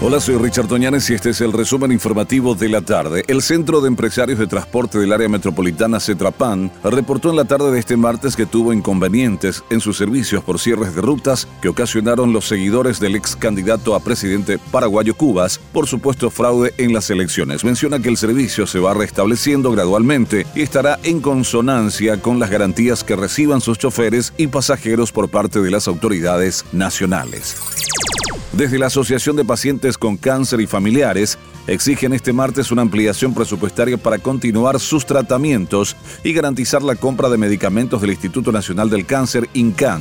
Hola, soy Richard Toñanes y este es el resumen informativo de la tarde. El Centro de Empresarios de Transporte del Área Metropolitana Cetrapan reportó en la tarde de este martes que tuvo inconvenientes en sus servicios por cierres de rutas que ocasionaron los seguidores del ex candidato a presidente paraguayo Cubas por supuesto fraude en las elecciones. Menciona que el servicio se va restableciendo gradualmente y estará en consonancia con las garantías que reciban sus choferes y pasajeros por parte de las autoridades nacionales. Desde la Asociación de Pacientes con Cáncer y Familiares exigen este martes una ampliación presupuestaria para continuar sus tratamientos y garantizar la compra de medicamentos del Instituto Nacional del Cáncer, INCAN.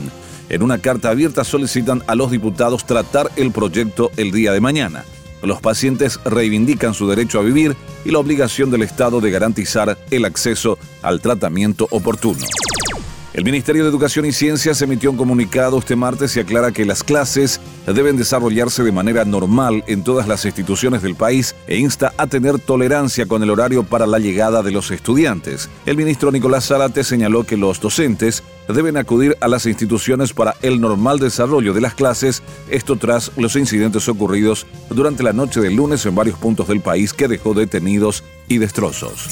En una carta abierta solicitan a los diputados tratar el proyecto el día de mañana. Los pacientes reivindican su derecho a vivir y la obligación del Estado de garantizar el acceso al tratamiento oportuno. El Ministerio de Educación y Ciencias emitió un comunicado este martes y aclara que las clases deben desarrollarse de manera normal en todas las instituciones del país e insta a tener tolerancia con el horario para la llegada de los estudiantes. El ministro Nicolás Zárate señaló que los docentes deben acudir a las instituciones para el normal desarrollo de las clases, esto tras los incidentes ocurridos durante la noche del lunes en varios puntos del país que dejó detenidos y destrozos.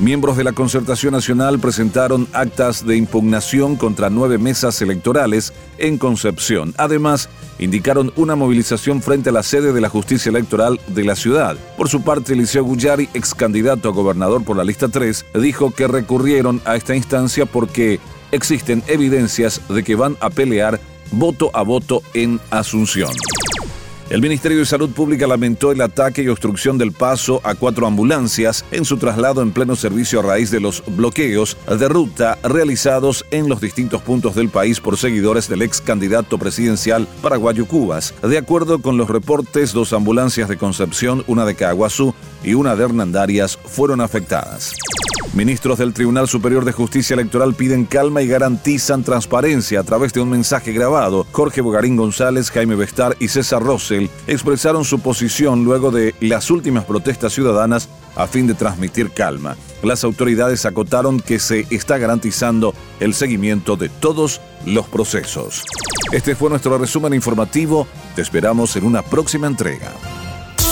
Miembros de la Concertación Nacional presentaron actas de impugnación contra nueve mesas electorales en Concepción. Además, indicaron una movilización frente a la sede de la justicia electoral de la ciudad. Por su parte, Eliseo Guyari, ex candidato a gobernador por la lista 3, dijo que recurrieron a esta instancia porque existen evidencias de que van a pelear voto a voto en Asunción. El Ministerio de Salud Pública lamentó el ataque y obstrucción del paso a cuatro ambulancias en su traslado en pleno servicio a raíz de los bloqueos de ruta realizados en los distintos puntos del país por seguidores del ex candidato presidencial paraguayo Cubas. De acuerdo con los reportes, dos ambulancias de Concepción, una de Caguazú y una de Hernandarias fueron afectadas. Ministros del Tribunal Superior de Justicia Electoral piden calma y garantizan transparencia a través de un mensaje grabado. Jorge Bogarín González, Jaime Bestar y César Rossell expresaron su posición luego de las últimas protestas ciudadanas a fin de transmitir calma. Las autoridades acotaron que se está garantizando el seguimiento de todos los procesos. Este fue nuestro resumen informativo. Te esperamos en una próxima entrega.